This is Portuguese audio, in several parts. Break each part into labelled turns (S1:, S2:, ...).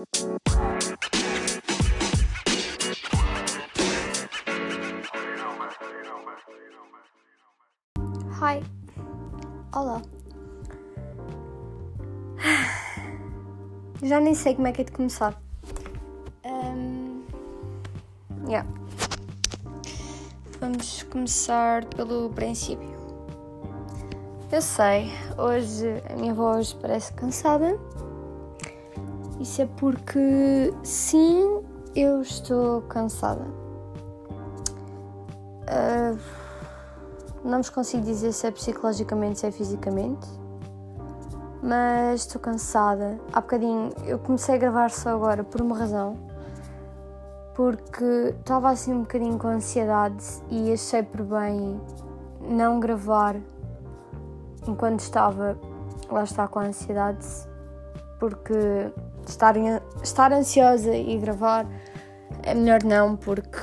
S1: Hi. Olá. Já nem sei como é que é de começar. Um, yeah. Vamos começar pelo princípio. Eu sei, hoje a minha voz parece cansada. Isso é porque sim, eu estou cansada. Uh, não vos consigo dizer se é psicologicamente, se é fisicamente. Mas estou cansada. Há bocadinho eu comecei a gravar só agora por uma razão. Porque estava assim um bocadinho com ansiedade e achei por bem não gravar enquanto estava lá está com a ansiedade. Porque estar, estar ansiosa e gravar é melhor não, porque.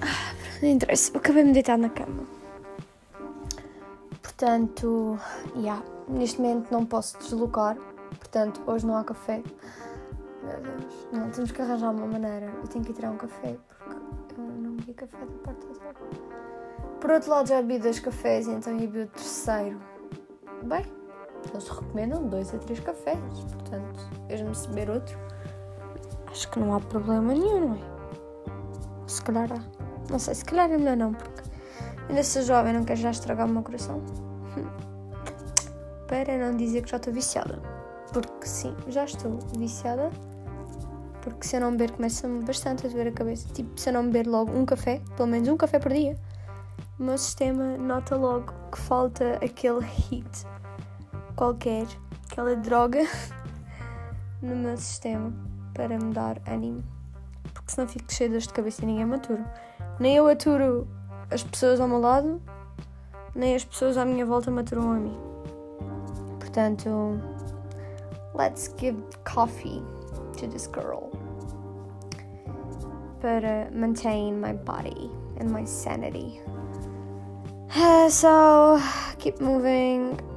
S1: Ah, não interessa, eu acabei de deitar na cama. Portanto, yeah, neste momento não posso deslocar, portanto, hoje não há café. Meu Deus, não, temos que arranjar uma maneira. Eu tenho que ir tirar um café porque eu não bebi café da parte da tarde. Por outro lado, já bebi dois cafés então ia beber o terceiro. Bem, eles recomendam dois a três cafés, portanto, mesmo se beber outro, acho que não há problema nenhum, não é? Se calhar há. Não sei, se calhar é melhor não, porque ainda sou jovem, não quero já estragar o meu coração. Para não dizer que já estou viciada. Porque sim, já estou viciada. Porque se eu não beber, começa-me bastante a doer a cabeça. Tipo, se eu não beber logo um café, pelo menos um café por dia, o meu sistema nota logo que falta aquele hit qualquer, aquela droga no meu sistema para me dar ânimo. Porque senão fico cheio de cabeça e ninguém me aturo. Nem eu aturo as pessoas ao meu lado, nem as pessoas à minha volta me aturam a mim. Portanto, let's give coffee to this girl para maintain my body and my sanity. So, keep moving.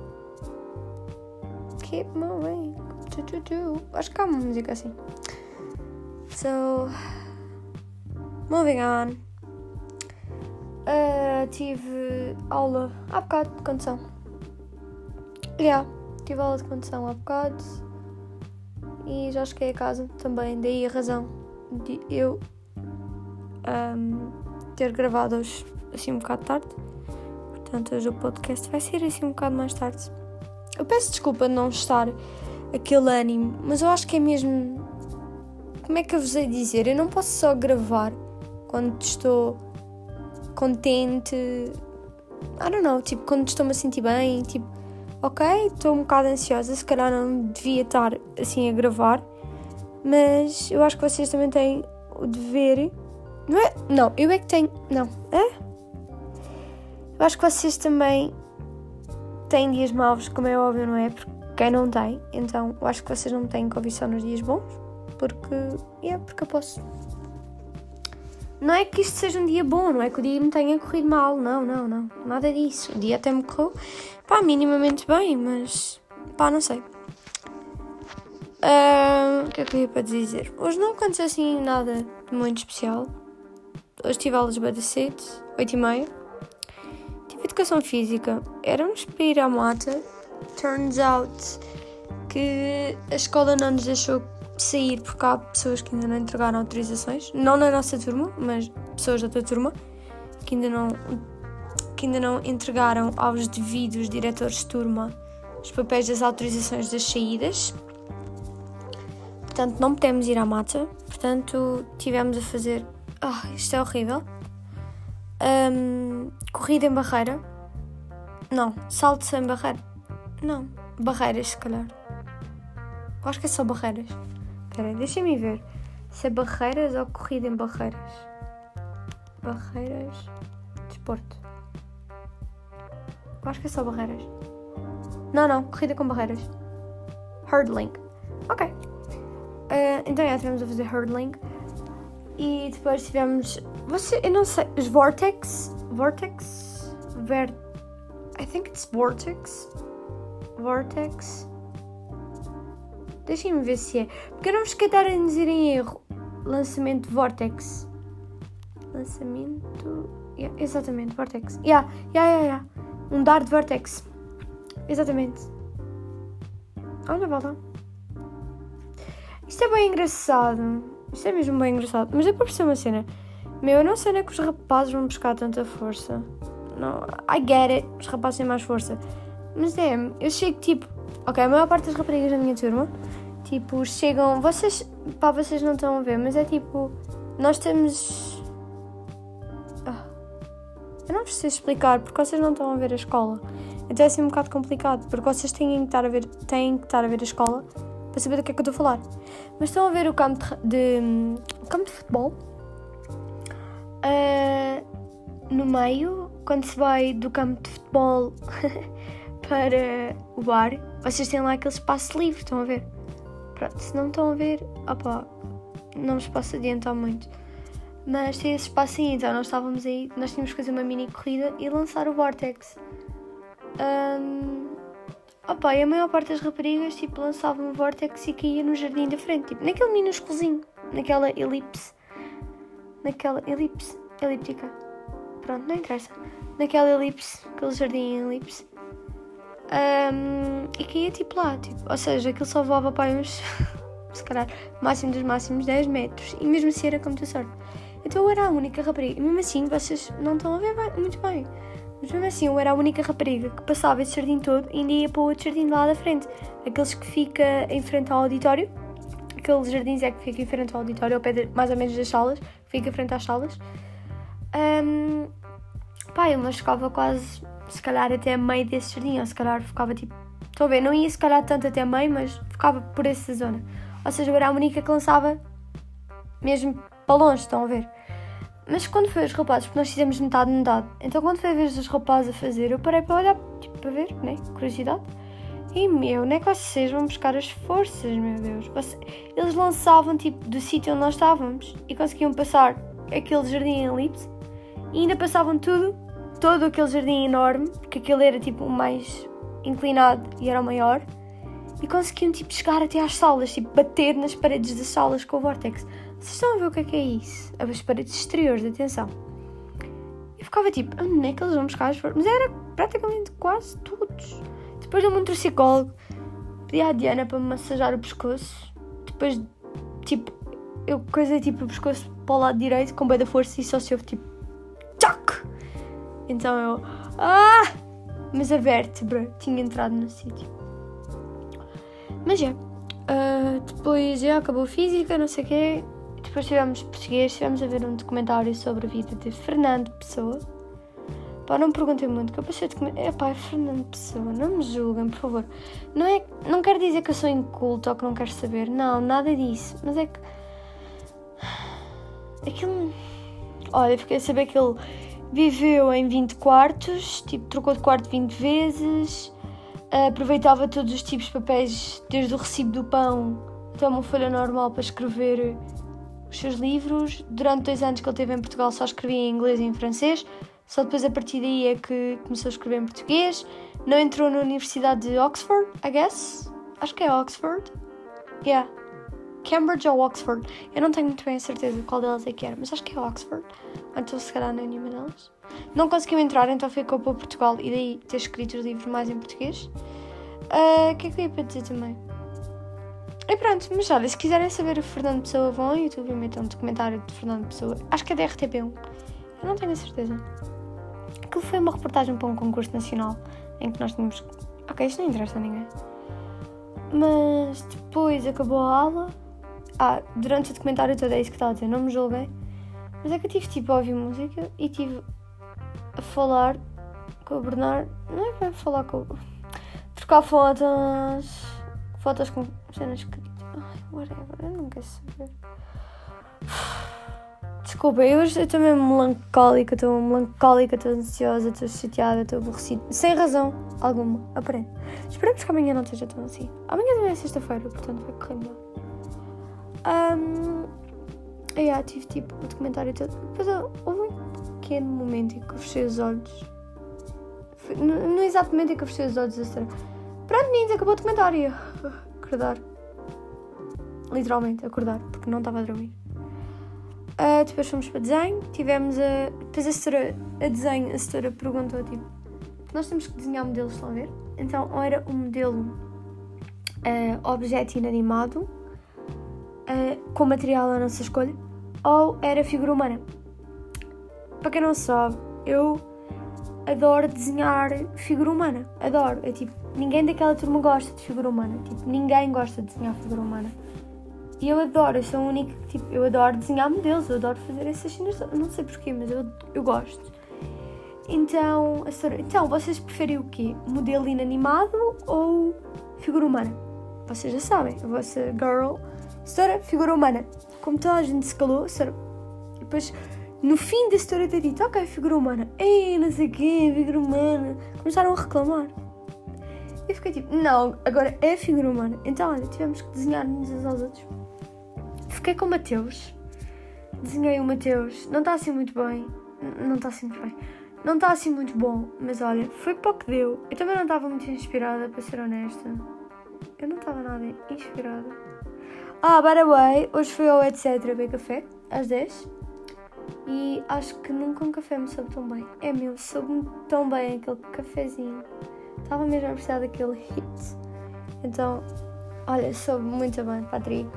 S1: Keep moving. Acho que há uma música assim. So, moving on. Uh, tive aula há bocado de condução. Yeah, tive aula de condução há bocado e já cheguei a casa também. Daí a razão de eu um, ter gravado hoje assim um bocado tarde. Portanto, hoje o podcast vai ser assim um bocado mais tarde. Eu peço desculpa de não estar aquele ânimo, mas eu acho que é mesmo. Como é que eu vos hei dizer? Eu não posso só gravar quando estou contente. I don't know, tipo, quando estou-me a sentir bem, tipo, ok, estou um bocado ansiosa, se calhar não devia estar assim a gravar, mas eu acho que vocês também têm o dever. Não é? Não, eu é que tenho. Não, é? Eu acho que vocês também têm dias maus, como é óbvio, não é? Porque quem não tem, então eu acho que vocês não têm que ouvir só nos dias bons, porque. É, yeah, porque eu posso. Não é que isto seja um dia bom, não é que o dia me tenha corrido mal, não, não, não, nada disso. O dia até me correu, pá, minimamente bem, mas, pá, não sei. Uh, o que é que eu ia para dizer? Hoje não aconteceu assim nada de muito especial. Hoje tive aulas bem cedo, 8 e meia. Tive educação física. Éramos para ir à mata. Turns out que a escola não nos deixou sair porque há pessoas que ainda não entregaram autorizações, não na nossa turma, mas pessoas da outra turma que ainda não que ainda não entregaram aos devidos diretores de turma os papéis das autorizações das saídas. Portanto, não podemos ir à mata. Portanto, tivemos a fazer. Oh, isto é horrível. Um, corrida em barreira. Não, salto sem barreira. Não, barreiras, se calhar. acho que é só barreiras. Espera, deixa-me ver. Se é barreiras ou corrida em barreiras? Barreiras. Desporto. Eu acho que é só barreiras. Não, não, corrida com barreiras. Hurdling. Ok. Uh, então já estivemos a fazer hurdling. E depois tivemos. Você, eu não sei. Os Vortex. Vortex? Ver. I think it's Vortex. Vortex. Deixem-me ver se é. Porque eu não vos quero a dizer em erro. Lançamento Vortex. Lançamento. Yeah, exatamente, Vortex. Yeah, yeah, yeah, yeah. Um Dart Vortex. Exatamente. Olha, lá. Isto é bem engraçado. Isto é mesmo bem engraçado. Mas é para perceber uma cena. Meu, eu não sei onde é que os rapazes vão buscar tanta força. Não, I get it. Os rapazes têm mais força. Mas é, eu chego tipo. Ok, a maior parte das raparigas da minha turma, tipo, chegam. Vocês. Pá, vocês não estão a ver, mas é tipo. Nós temos. Ah, eu não preciso explicar porque vocês não estão a ver a escola. Então é assim um bocado complicado, porque vocês têm que estar a ver, têm que estar a ver a escola para saber do que é que eu estou a falar. Mas estão a ver o campo de, de, o campo de futebol. Uh, no meio, quando se vai do campo de futebol para o bar, vocês têm lá aquele espaço livre, estão a ver? Pronto, se não estão a ver, opa, não vos posso adiantar muito. Mas tem esse espaço aí, então nós estávamos aí, nós tínhamos que fazer uma mini corrida e lançar o Vortex. Um, opa, e a maior parte das raparigas tipo, lançavam o Vortex e caía no jardim da frente, tipo, naquele minúsculozinho, naquela elipse. Naquela elipse, elíptica. Pronto, não interessa. Naquela elipse, aquele jardim elipse. Um, e caía tipo lá, tipo, ou seja, aquilo só voava para uns, se calhar, máximo dos máximos 10 metros. E mesmo assim era com muita sorte. Então eu era a única rapariga. E mesmo assim, vocês não estão a ver muito bem. Mas mesmo assim, eu era a única rapariga que passava esse jardim todo e ainda ia para o outro jardim lá da frente. Aqueles que fica em frente ao auditório. Aqueles jardins é que fica em frente ao auditório, ao pé de, mais ou menos das salas. Fica em frente às salas. Um, pá, eu mas ficava quase, se calhar até meio desse jardim. Ou se calhar ficava tipo... Estão a ver? Não ia se calhar tanto até meio, mas ficava por essa zona. Ou seja, eu era a única que lançava mesmo para longe, estão a ver? Mas quando foi os rapazes, porque nós fizemos metade, metade, então quando foi a vez dos rapazes a fazer, eu parei para olhar, tipo, para ver, né? Curiosidade. E meu, não é que vocês vão buscar as forças, meu Deus. Eles lançavam, tipo, do sítio onde nós estávamos e conseguiam passar aquele jardim em elipse e ainda passavam tudo, todo aquele jardim enorme, porque aquele era, tipo, o mais inclinado e era o maior, e conseguiam, tipo, chegar até às salas, tipo, bater nas paredes das salas com o Vortex. Vocês estão a ver o que é que é isso? As paredes exteriores, atenção. Eu ficava tipo, onde é que eles vão buscar as flores? Mas era praticamente quase todos. Depois deu-me um tricicólogo, pedi à Diana para me massajar o pescoço. Depois, tipo, eu coisei tipo o pescoço para o lado direito com bem da força e só se ouve tipo, tchac! Então eu, ah! Mas a vértebra tinha entrado no sítio. Mas é. Uh, depois já acabou física, não sei o quê. Depois tivemos português, estivemos a ver um documentário sobre a vida de Fernando Pessoa. Pá, não me perguntem muito, que eu passei de comentar. É pá, é Fernando Pessoa, não me julguem, por favor. Não, é, não quero dizer que eu sou inculto ou que não quero saber, não, nada disso. Mas é que. Aquilo. Olha, fiquei a saber que ele viveu em 20 quartos, tipo, trocou de quarto 20 vezes, aproveitava todos os tipos de papéis, desde o recibo do pão até uma folha normal para escrever os seus livros. Durante dois anos que ele teve em Portugal só escrevia em inglês e em francês. Só depois a partir daí é que começou a escrever em português. Não entrou na Universidade de Oxford, I guess. Acho que é Oxford. Yeah. Cambridge ou Oxford. Eu não tenho muito bem a certeza de qual delas é que era, mas acho que é Oxford. Então se calhar não é nenhuma delas. Não conseguiu entrar, então ficou para Portugal e daí ter escrito os livros mais em português. Ah, o uh, que é que eu ia para dizer também? E pronto, mas olha, se quiserem saber o Fernando Pessoa, vão ao YouTube e metam um documentário de Fernando Pessoa. Acho que é da RTP1. Eu não tenho a certeza. Aquilo foi uma reportagem para um concurso nacional em que nós tínhamos. Ok, isto não interessa a ninguém. Mas depois acabou a aula. Ah, durante o documentário todo é isso que estava a dizer, não me julguei. Mas é que eu tive tipo a ouvir música e tive a falar com o Bernardo. Não é para falar com o. trocar fotos fotos com cenas escritas. Ai, whatever, eu não quero saber. Desculpa, eu hoje estou mesmo melancólica, estou melancólica, estou ansiosa, estou chateada, estou aborrecida, sem razão alguma, aprende. Esperamos que amanhã não esteja tão assim. Amanhã também é sexta-feira, portanto vai correr melhor. Um, yeah, tive tipo o documentário todo. Depois houve um pequeno momento em que eu fechei os olhos. No, no exato momento em que eu fechei os olhos, a sério. Pronto, meninos, acabou o documentário. Acordar. literalmente, acordar, porque não estava a dormir. Uh, depois fomos para desenho, tivemos a. Depois a setora, a desenho, a setora perguntou tipo: Nós temos que desenhar modelos, estão a ver? Então, ou era um modelo uh, objeto inanimado, uh, com material à nossa escolha, ou era figura humana. Para quem não sabe, eu adoro desenhar figura humana. Adoro. É tipo, ninguém daquela turma gosta de figura humana. Tipo, ninguém gosta de desenhar figura humana. E eu adoro, eu sou a única que, tipo, eu adoro desenhar modelos, eu adoro fazer essas cenas, não sei porquê, mas eu, eu gosto. Então, a senhora, então, vocês preferem o quê? Modelo inanimado ou figura humana? Vocês já sabem, a vossa girl, senhora, figura humana. Como toda a gente se calou, senhora, depois, no fim da história ter dito, ok, figura humana, ei, não sei o quê, figura humana, começaram a reclamar. E fiquei tipo, não, agora é figura humana. Então, olha, tivemos que desenhar-nos uns aos outros fiquei com o Mateus. Desenhei o Mateus. Não está assim muito bem. Não está assim muito bem. Não está assim muito bom, mas olha, foi para o que deu. Eu também não estava muito inspirada, para ser honesta. Eu não estava nada inspirada. Ah, by the way, hoje fui ao etc. beber café, às 10. E acho que nunca um café me soube tão bem. É meu, soube-me tão bem aquele cafezinho. Estava mesmo a precisar daquele hit. Então, olha, soube muito bem, Patrick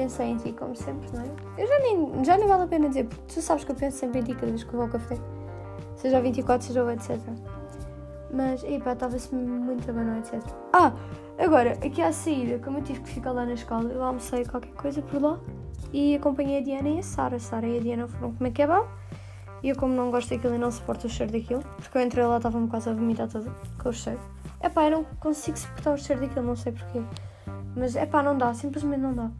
S1: pensei em ti, como sempre, não é? Eu já nem, já nem vale a pena dizer, porque tu sabes que eu penso sempre em ti cada vez que vou ao café. Seja o 24, seja o etc. Mas, epá, estava-se muito bem no etc. Ah, agora, aqui à saída, como eu tive que ficar lá na escola, eu almocei qualquer coisa por lá e acompanhei a Diana e a Sara. A Sara e a Diana foram comer kebab e eu, como não gosto daquilo e não suporto o cheiro daquilo, porque eu entrei lá estava-me quase a vomitar toda com o cheiro. Epá, eu não consigo suportar o cheiro daquilo, não sei porquê. Mas, epá, não dá, simplesmente não dá.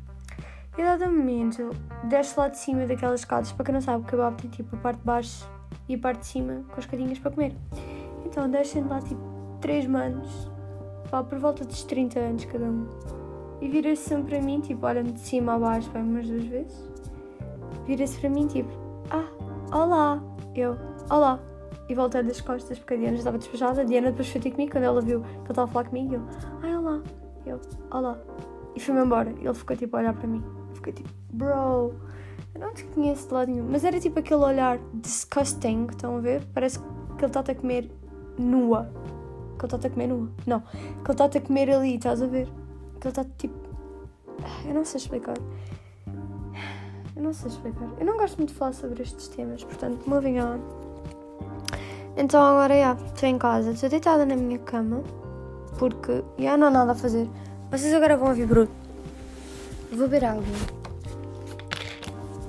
S1: E a dado momento, desce lá de cima daquelas escadas, para quem não sabe, o kebab tem tipo a parte de baixo e a parte de cima com as cadinhas para comer. Então descem lá tipo três manos, pá, por volta dos 30 anos cada um. E vira-se sempre para mim, tipo, olha-me de cima a baixo, pá, umas duas vezes. Vira-se para mim, tipo, olá. Eu, olá. E voltei das costas, porque a Diana já estava despejada. A Diana depois foi ter comigo, quando ela viu que ele estava a falar comigo, eu, ai, olá. Eu, olá. E fui-me embora. Ele ficou tipo a olhar para mim. Fiquei tipo, bro, eu não te conheço de lado nenhum. Mas era tipo aquele olhar disgusting, estão a ver? Parece que ele está-te a comer nua. Que ele está-te a comer nua. Não, que ele está-te a comer ali, estás a ver? Que ele está tipo. Eu não sei explicar. Eu não sei explicar. Eu não gosto muito de falar sobre estes temas, portanto, moving on. Então agora, já, estou em casa, estou deitada na minha cama, porque já não há nada a fazer. Vocês agora vão ouvir bruto. Vou beber água.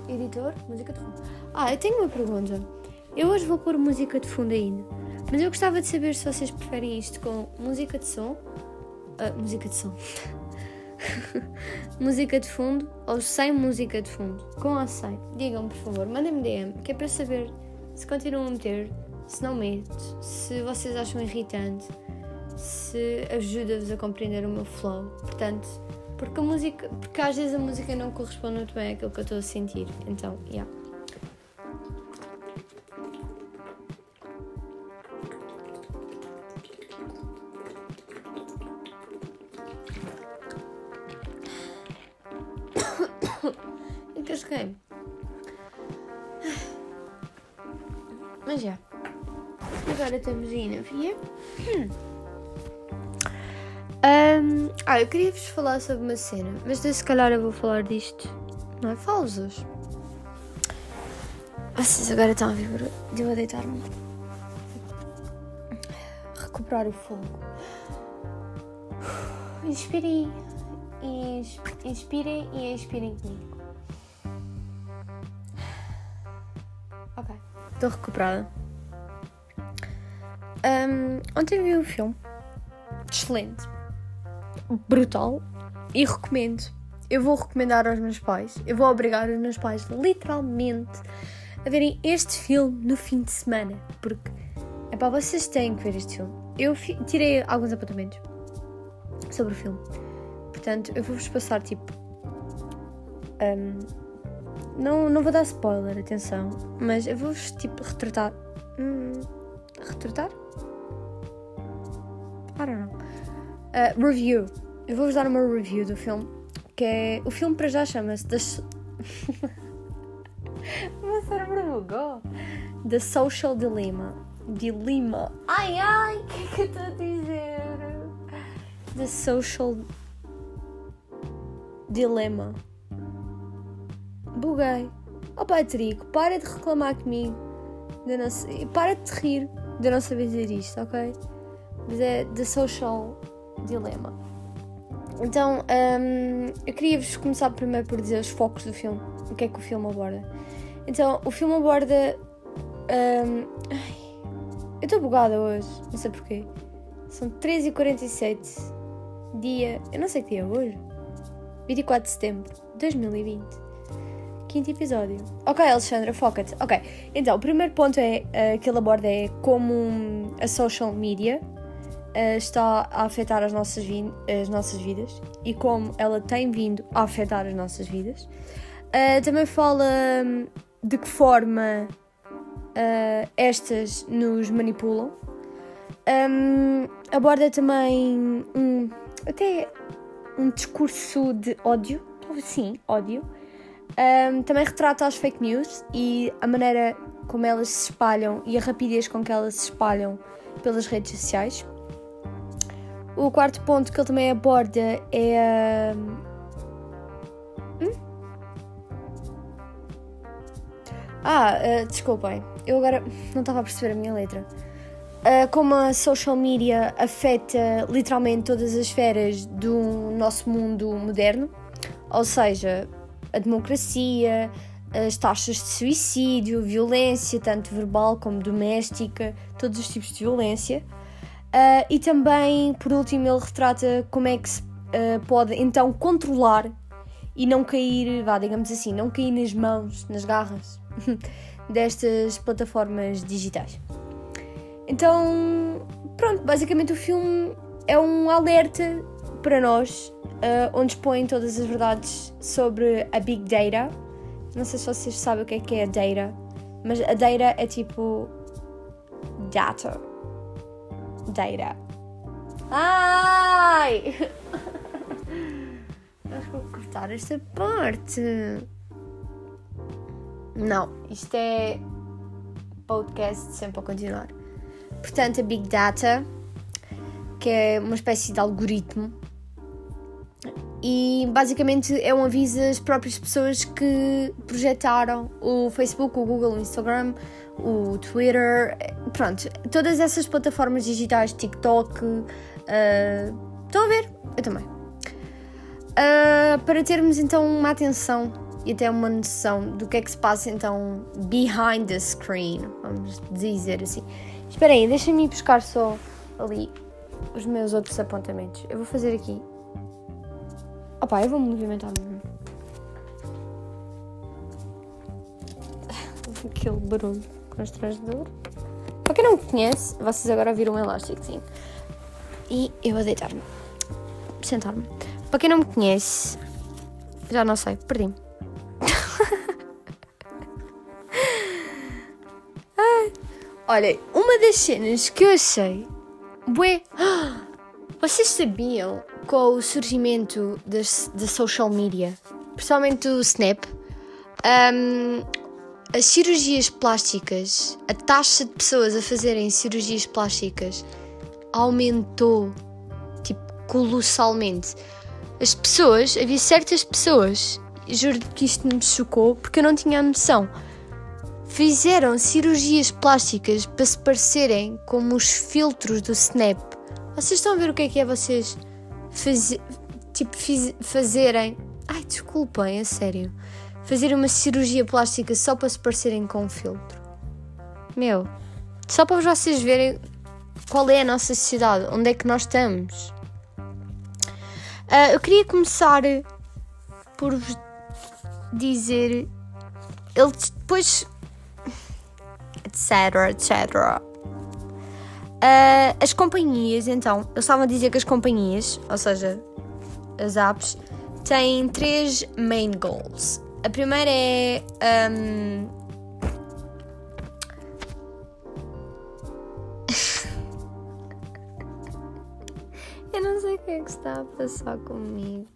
S1: Editor, música de fundo. Ah, eu tenho uma pergunta. Eu hoje vou pôr música de fundo ainda. Mas eu gostava de saber se vocês preferem isto com música de som. Uh, música de som. música de fundo ou sem música de fundo. Com ou sem? Digam, por favor. Mandem-me DM, que é para saber se continuam a meter, se não meto, se vocês acham irritante, se ajuda-vos a compreender o meu flow. Portanto, porque a música, porque às vezes a música não corresponde muito bem àquilo que eu estou a sentir. Então, yeah. Já. Agora estamos aí na via. Hum. Um, ah, eu queria vos falar sobre uma cena, mas se calhar eu vou falar disto. Não é? Fausas. Vocês agora estão a ver eu deitar-me. Recuperar o fogo. Inspirem. Inspirem e expirem comigo. Estou recuperada. Um, ontem vi um filme. Excelente brutal e recomendo. Eu vou recomendar aos meus pais, eu vou obrigar os meus pais literalmente a verem este filme no fim de semana, porque é para vocês têm que ver este filme. Eu tirei alguns apontamentos sobre o filme, portanto, eu vou-vos passar tipo. Um, não, não vou dar spoiler, atenção, mas eu vou-vos tipo retratar. Hum, retratar? I don't know. Uh, review. Eu vou-vos dar uma review do filme, que é. O filme para já chama-se The. o meu cérebro bugou. The Social Dilemma. Dilemma. Ai ai, o que é que eu estou a dizer? The Social Dilemma. Buguei. Oh Patrick, para de reclamar comigo. De não sei, para de rir de não saber dizer isto, ok? Mas é The Social Dilemma. Então, um, eu queria-vos começar primeiro por dizer os focos do filme. O que é que o filme aborda? Então, o filme aborda. Um, ai, eu estou bugada hoje, não sei porquê. São 13h47, dia. Eu não sei que dia é hoje. 24 de setembro de 2020. Quinto episódio. Ok, Alexandra, foca-te. Ok, então, o primeiro ponto é, uh, que ele aborda é como a social media uh, está a afetar as nossas, as nossas vidas e como ela tem vindo a afetar as nossas vidas. Uh, também fala um, de que forma estas nos manipulam. Um, aborda também um, até um discurso de ódio, sim, ódio. Um, também retrata as fake news e a maneira como elas se espalham e a rapidez com que elas se espalham pelas redes sociais. O quarto ponto que ele também aborda é. Hum? Ah, uh, desculpem, eu agora não estava a perceber a minha letra. Uh, como a social media afeta literalmente todas as esferas do nosso mundo moderno, ou seja, a democracia, as taxas de suicídio, violência, tanto verbal como doméstica, todos os tipos de violência. Uh, e também, por último, ele retrata como é que se uh, pode então controlar e não cair, vá, digamos assim, não cair nas mãos, nas garras destas plataformas digitais. Então, pronto, basicamente o filme é um alerta para nós, uh, onde expõe todas as verdades sobre a Big Data. Não sei se vocês sabem o que é que é a data, mas a data é tipo data data. Ai! Acho que vou cortar esta parte. Não, isto é podcast sempre a continuar. Portanto, a Big Data, que é uma espécie de algoritmo, e basicamente é um aviso às próprias pessoas que projetaram o Facebook, o Google, o Instagram, o Twitter, pronto, todas essas plataformas digitais, TikTok. Uh, estão a ver? Eu também. Uh, para termos então uma atenção e até uma noção do que é que se passa então behind the screen, vamos dizer assim. Espera aí, deixa-me buscar só ali os meus outros apontamentos. Eu vou fazer aqui. Opa, eu vou me movimentar mesmo. Aquele barulho constrangedor. Para quem não me conhece, vocês agora viram um elástico, sim. E eu vou deitar-me. Sentar-me. Para quem não me conhece, já não sei, perdi-me. Olha, uma das cenas que eu achei. Bué. Vocês sabiam com o surgimento da social media, principalmente do Snap, um, as cirurgias plásticas, a taxa de pessoas a fazerem cirurgias plásticas aumentou tipo colossalmente. As pessoas, havia certas pessoas, juro que isto me chocou porque eu não tinha a noção. Fizeram cirurgias plásticas para se parecerem como os filtros do Snap. Vocês estão a ver o que é que é vocês faz, tipo, fiz, fazerem. Ai, desculpem, a sério fazer uma cirurgia plástica só para se parecerem com um filtro. Meu, só para vocês verem qual é a nossa sociedade, onde é que nós estamos. Uh, eu queria começar por vos dizer. Ele depois. etc, etc. Uh, as companhias, então, eles estavam a dizer que as companhias, ou seja, as apps, têm três main goals. A primeira é. Um... Eu não sei o que é que está a passar comigo.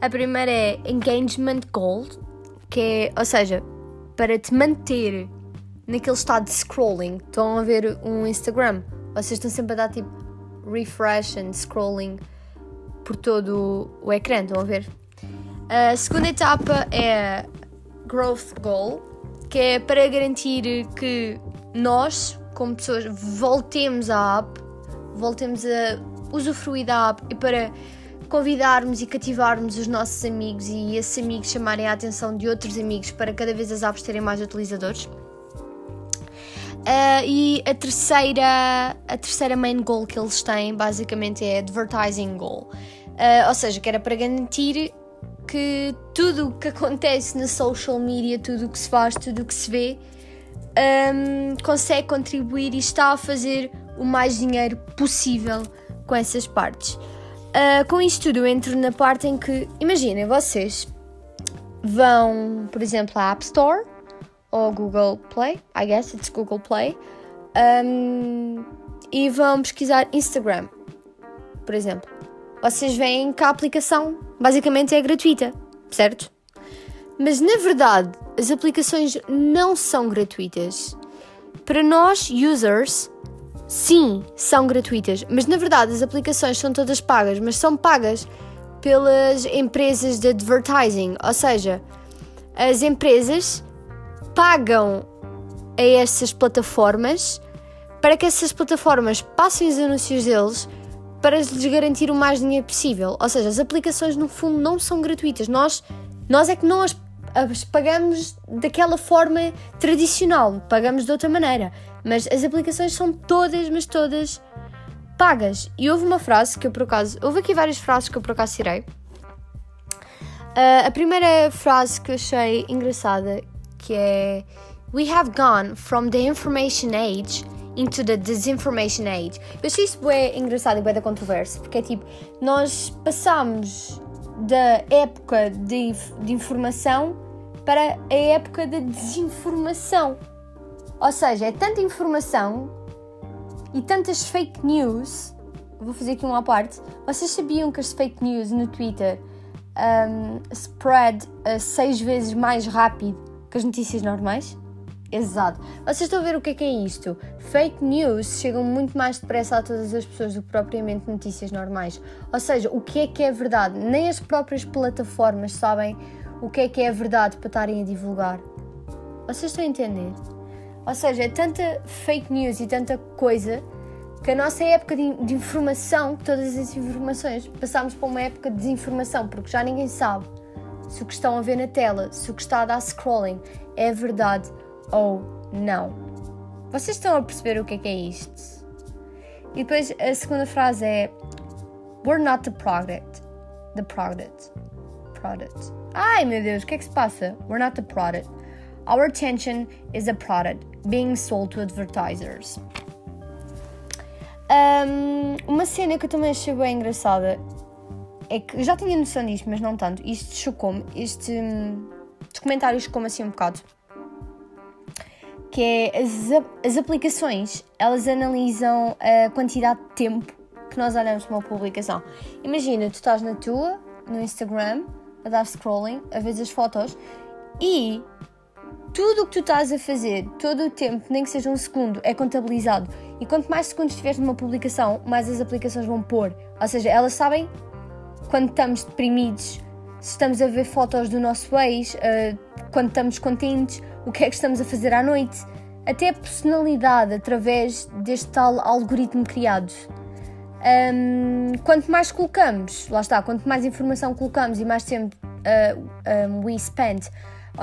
S1: A primeira é Engagement Goal, que é, ou seja, para te manter naquele estado de scrolling. Estão a ver um Instagram, vocês estão sempre a dar tipo refresh and scrolling por todo o ecrã, estão a ver? A segunda etapa é Growth Goal, que é para garantir que nós, como pessoas, voltemos à app, voltemos a usufruir da app e para convidarmos e cativarmos os nossos amigos e esses amigos chamarem a atenção de outros amigos para cada vez as apps terem mais utilizadores. Uh, e a terceira, a terceira main goal que eles têm basicamente é advertising goal. Uh, ou seja, que era para garantir que tudo o que acontece na social media, tudo o que se faz, tudo o que se vê, um, consegue contribuir e está a fazer o mais dinheiro possível com essas partes. Uh, com isto tudo, eu entro na parte em que, imaginem, vocês vão, por exemplo, à App Store ou Google Play, I guess it's Google Play, um, e vão pesquisar Instagram, por exemplo. Vocês veem que a aplicação basicamente é gratuita, certo? Mas na verdade, as aplicações não são gratuitas. Para nós, users, sim, são gratuitas, mas na verdade as aplicações são todas pagas, mas são pagas pelas empresas de advertising, ou seja, as empresas pagam a essas plataformas para que essas plataformas passem os anúncios deles para lhes garantir o mais dinheiro possível. Ou seja, as aplicações no fundo não são gratuitas. Nós, nós é que não as as pagamos daquela forma tradicional, pagamos de outra maneira. Mas as aplicações são todas, mas todas pagas. E houve uma frase que eu por acaso. Houve aqui várias frases que eu por acaso tirei. Uh, a primeira frase que eu achei engraçada que é We have gone from the information age into the disinformation age. Eu achei isso bem engraçado e bem da controvérsia, porque é tipo, nós passamos da época de, de informação para a época da desinformação. Ou seja, é tanta informação e tantas fake news. Vou fazer aqui uma parte. Vocês sabiam que as fake news no Twitter um, spread uh, seis vezes mais rápido que as notícias normais? Exato. Vocês estão a ver o que é que é isto? Fake news chegam muito mais depressa a todas as pessoas do que propriamente notícias normais. Ou seja, o que é que é verdade? Nem as próprias plataformas sabem o que é que é verdade para estarem a divulgar. Vocês estão a entender? Ou seja, é tanta fake news e tanta coisa que a nossa época de, de informação, todas as informações, passámos para uma época de desinformação, porque já ninguém sabe se o que estão a ver na tela, se o que está a dar scrolling é verdade ou não. Vocês estão a perceber o que é que é isto? E depois a segunda frase é We're not the product. The product. Product. Ai meu Deus, o que é que se passa? We're not the product. Our attention is a product being sold to advertisers. Um, uma cena que eu também achei bem engraçada é que já tinha noção disto, mas não tanto. Isto chocou-me. Este um, documentário chocou-me assim um bocado. Que é as, as aplicações, elas analisam a quantidade de tempo que nós olhamos para uma publicação. Imagina, tu estás na tua, no Instagram, a dar scrolling, a ver as fotos e tudo o que tu estás a fazer, todo o tempo, nem que seja um segundo, é contabilizado. E quanto mais segundos tiveres numa publicação, mais as aplicações vão pôr. Ou seja, elas sabem quando estamos deprimidos, se estamos a ver fotos do nosso ex, uh, quando estamos contentes, o que é que estamos a fazer à noite. Até a personalidade através deste tal algoritmo criado. Um, quanto mais colocamos, lá está, quanto mais informação colocamos e mais tempo uh, um, we spend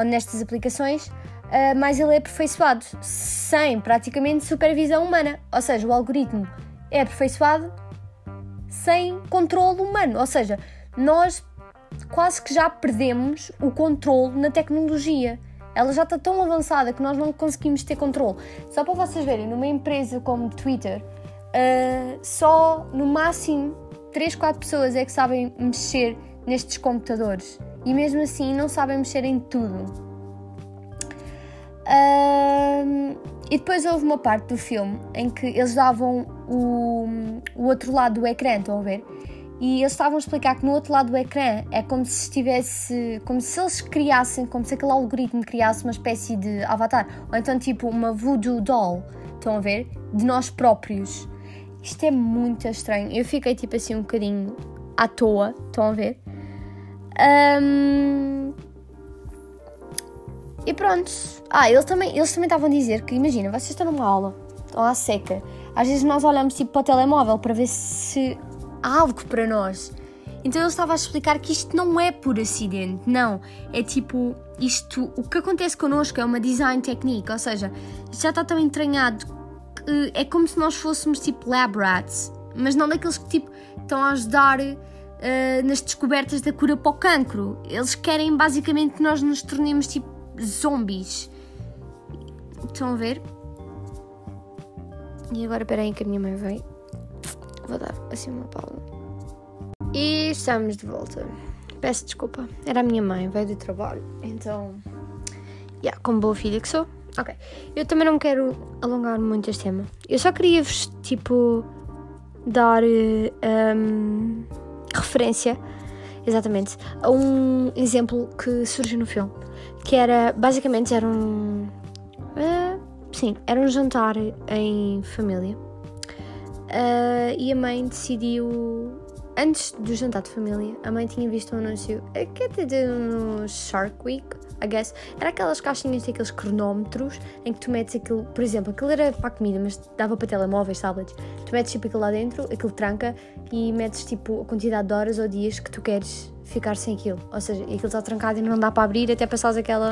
S1: nestas aplicações, uh, mais ele é aperfeiçoado, sem praticamente supervisão humana. Ou seja, o algoritmo é aperfeiçoado sem controle humano. Ou seja, nós quase que já perdemos o controle na tecnologia. Ela já está tão avançada que nós não conseguimos ter controle. Só para vocês verem, numa empresa como Twitter, uh, só no máximo 3, 4 pessoas é que sabem mexer nestes computadores e mesmo assim não sabem mexer em tudo. Uh, e depois houve uma parte do filme em que eles davam o, o outro lado do ecrã, estão a ver? E eles estavam a explicar que no outro lado do ecrã é como se estivesse. como se eles criassem, como se aquele algoritmo criasse uma espécie de avatar. Ou então tipo uma voodoo doll, estão a ver? De nós próprios. Isto é muito estranho. Eu fiquei tipo assim um bocadinho à toa, estão a ver? Um... E pronto. Ah, eles também, eles também estavam a dizer que, imagina, vocês estão numa aula, estão à seca. Às vezes nós olhamos tipo para o telemóvel para ver se há algo para nós. Então ele estava a explicar que isto não é por acidente, não. É tipo, isto, o que acontece connosco é uma design technique, ou seja, já está tão entranhado que é como se nós fôssemos tipo lab rats, mas não daqueles que tipo estão a ajudar uh, nas descobertas da cura para o cancro. Eles querem basicamente que nós nos tornemos tipo zombies. Estão a ver? E agora, peraí, que a minha mãe veio. Vou dar assim uma pausa. E estamos de volta. Peço desculpa. Era a minha mãe, veio do trabalho. Então, yeah, como boa filha que sou. Ok. Eu também não quero alongar muito este tema. Eu só queria vos, tipo, dar um, referência, exatamente, a um exemplo que surgiu no filme. Que era, basicamente, era um. Uh, sim, era um jantar em família Uh, e a mãe decidiu. Antes do jantar de família, a mãe tinha visto um anúncio que até no Shark Week, I guess. Era aquelas caixinhas, aqueles cronómetros em que tu metes aquilo, por exemplo, aquilo era para a comida, mas dava para telemóveis, tablets. Tu metes tipo aquilo lá dentro, aquilo tranca e metes tipo a quantidade de horas ou dias que tu queres ficar sem aquilo. Ou seja, aquilo está trancado e não dá para abrir até passares aquela.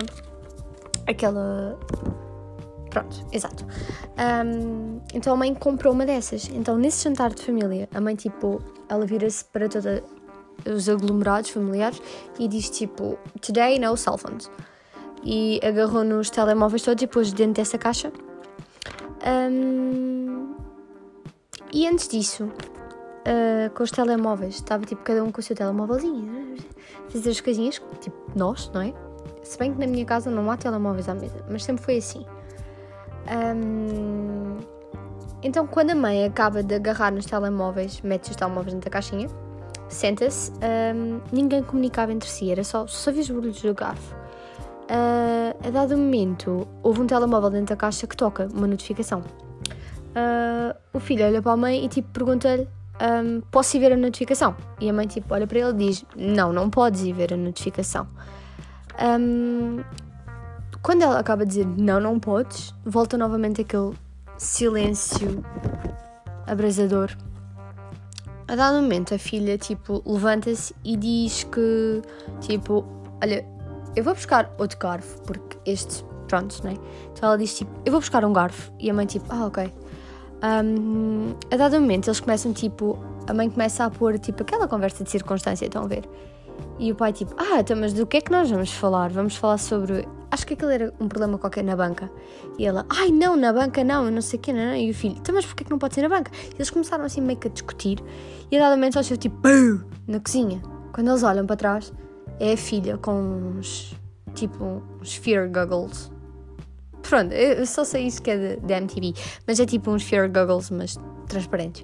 S1: aquela Pronto, exato. Um, então a mãe comprou uma dessas. Então nesse jantar de família, a mãe tipo, ela vira-se para todos os aglomerados familiares e diz tipo, today no cell phones. E agarrou nos telemóveis todos e pôs dentro dessa caixa. Um, e antes disso, uh, com os telemóveis, estava tipo cada um com o seu telemóvelzinho, fazer as coisinhas, tipo nós, não é? Se bem que na minha casa não há telemóveis à mesa, mas sempre foi assim. Um, então, quando a mãe acaba de agarrar nos telemóveis, mete os telemóveis dentro da caixinha, senta-se, um, ninguém comunicava entre si, era só, só os barulhos do garfo. Uh, a dado momento, houve um telemóvel dentro da caixa que toca uma notificação. Uh, o filho olha para a mãe e tipo pergunta-lhe: um, Posso ir ver a notificação? E a mãe tipo olha para ele e diz: Não, não podes ir ver a notificação. Um, quando ela acaba de dizer não, não podes, volta novamente aquele silêncio abrasador. A dado momento, a filha, tipo, levanta-se e diz que, tipo, olha, eu vou buscar outro garfo, porque este, pronto, né? Então ela diz, tipo, eu vou buscar um garfo. E a mãe, tipo, ah, ok. Um, a dado momento, eles começam, tipo, a mãe começa a pôr, tipo, aquela conversa de circunstância, estão a ver? E o pai, tipo, ah, então, mas do que é que nós vamos falar? Vamos falar sobre. Acho que aquilo era um problema qualquer na banca. E ela, ai não, na banca não, eu não sei o que, não. E o filho, então, mas porquê que não pode ser na banca? E eles começaram assim meio que a discutir. E a dada momento só tipo, na cozinha. Quando eles olham para trás, é a filha com uns, tipo, uns fear goggles. Pronto, eu só sei isso que é da MTV. Mas é tipo uns fear goggles, mas transparentes.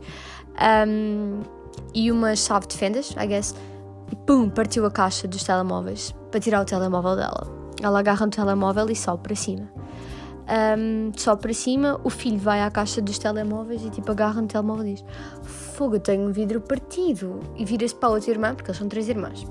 S1: Um, e uma chave de fendas, I guess e pum, partiu a caixa dos telemóveis para tirar o telemóvel dela. Ela agarra no telemóvel e sobe para cima. Um, sobe para cima, o filho vai à caixa dos telemóveis e tipo agarra no telemóvel e diz: Fogo, tenho um vidro partido. E vira-se para a outra irmã, porque eles são três irmãs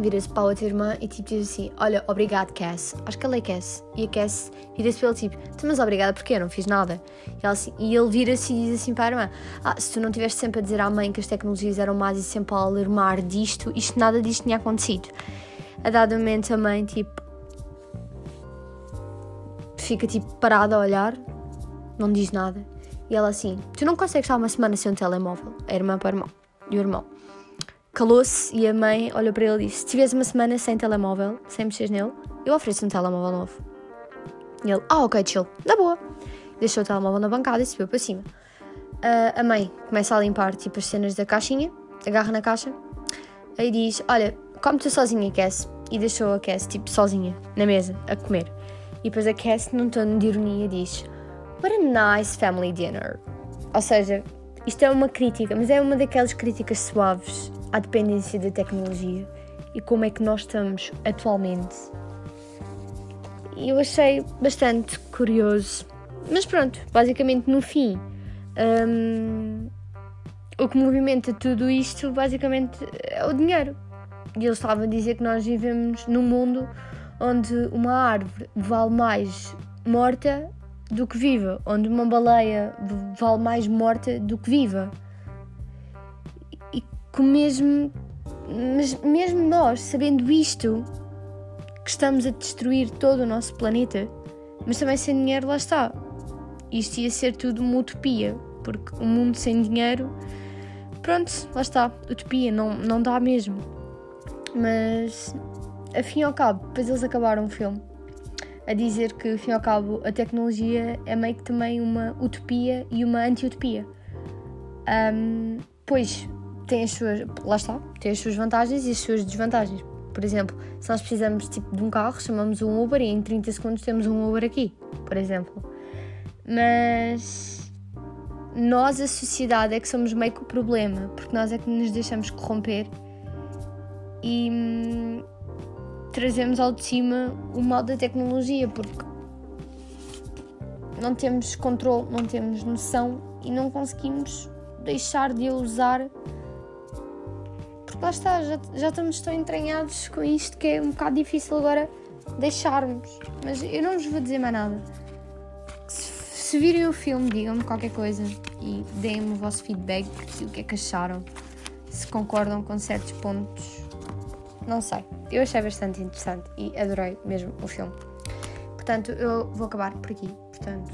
S1: vira-se para a outra irmã e tipo diz assim: Olha, obrigado, Cass. Acho que ela é Cass. E a Cass vira-se para ele tipo: Mas obrigada, porque eu não fiz nada. E, assim, e ele vira-se e diz assim para a irmã: Ah, se tu não tiveste sempre a dizer à mãe que as tecnologias eram más e sempre a alarmar disto, isto nada disto tinha acontecido. A dado momento a mãe tipo fica tipo parada a olhar, não diz nada. E ela assim: Tu não consegues estar uma semana sem um telemóvel? A irmã para o irmão. E o irmão calou-se e a mãe olhou para ele e disse: Se tiveres uma semana sem telemóvel, sem mexer nele, eu ofereço um telemóvel novo. E ele: Ah, ok, chill, na boa. Deixou o telemóvel na bancada e subiu para cima. Uh, a mãe começa a limpar tipo as cenas da caixinha, agarra na caixa, aí diz: Olha, come tu sozinha, Cass. E deixou a Cass tipo sozinha, na mesa, a comer. E depois a Cass, num tom de ironia, diz: What a nice family dinner. Ou seja, isto é uma crítica, mas é uma daquelas críticas suaves à dependência da tecnologia e como é que nós estamos atualmente. Eu achei bastante curioso. Mas pronto, basicamente no fim, um, o que movimenta tudo isto basicamente é o dinheiro. E ele estava a dizer que nós vivemos num mundo onde uma árvore vale mais morta do que viva, onde uma baleia vale mais morta do que viva. E que mesmo, mas mesmo nós, sabendo isto, que estamos a destruir todo o nosso planeta, mas também sem dinheiro, lá está. Isto ia ser tudo uma utopia, porque um mundo sem dinheiro, pronto, lá está, utopia, não, não dá mesmo. Mas, afim ao cabo, depois eles acabaram o filme a dizer que, ao fim e ao cabo, a tecnologia é meio que também uma utopia e uma anti-utopia. Um, pois tem as suas. Lá está, tem as suas vantagens e as suas desvantagens. Por exemplo, se nós precisamos tipo, de um carro, chamamos um Uber e em 30 segundos temos um Uber aqui, por exemplo. Mas nós, a sociedade, é que somos meio que o problema, porque nós é que nos deixamos corromper e hum, trazemos ao de cima o mal da tecnologia, porque não temos controle, não temos noção e não conseguimos deixar de a usar. Porque lá está, já, já estamos tão entranhados com isto que é um bocado difícil agora deixarmos. Mas eu não vos vou dizer mais nada. Se, se virem o filme, digam-me qualquer coisa e deem-me o vosso feedback e o que é que acharam. Se concordam com certos pontos não sei. Eu achei bastante interessante e adorei mesmo o filme. Portanto, eu vou acabar por aqui. Portanto,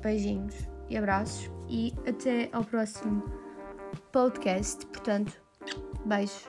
S1: beijinhos e abraços e até ao próximo podcast. Portanto, beijos.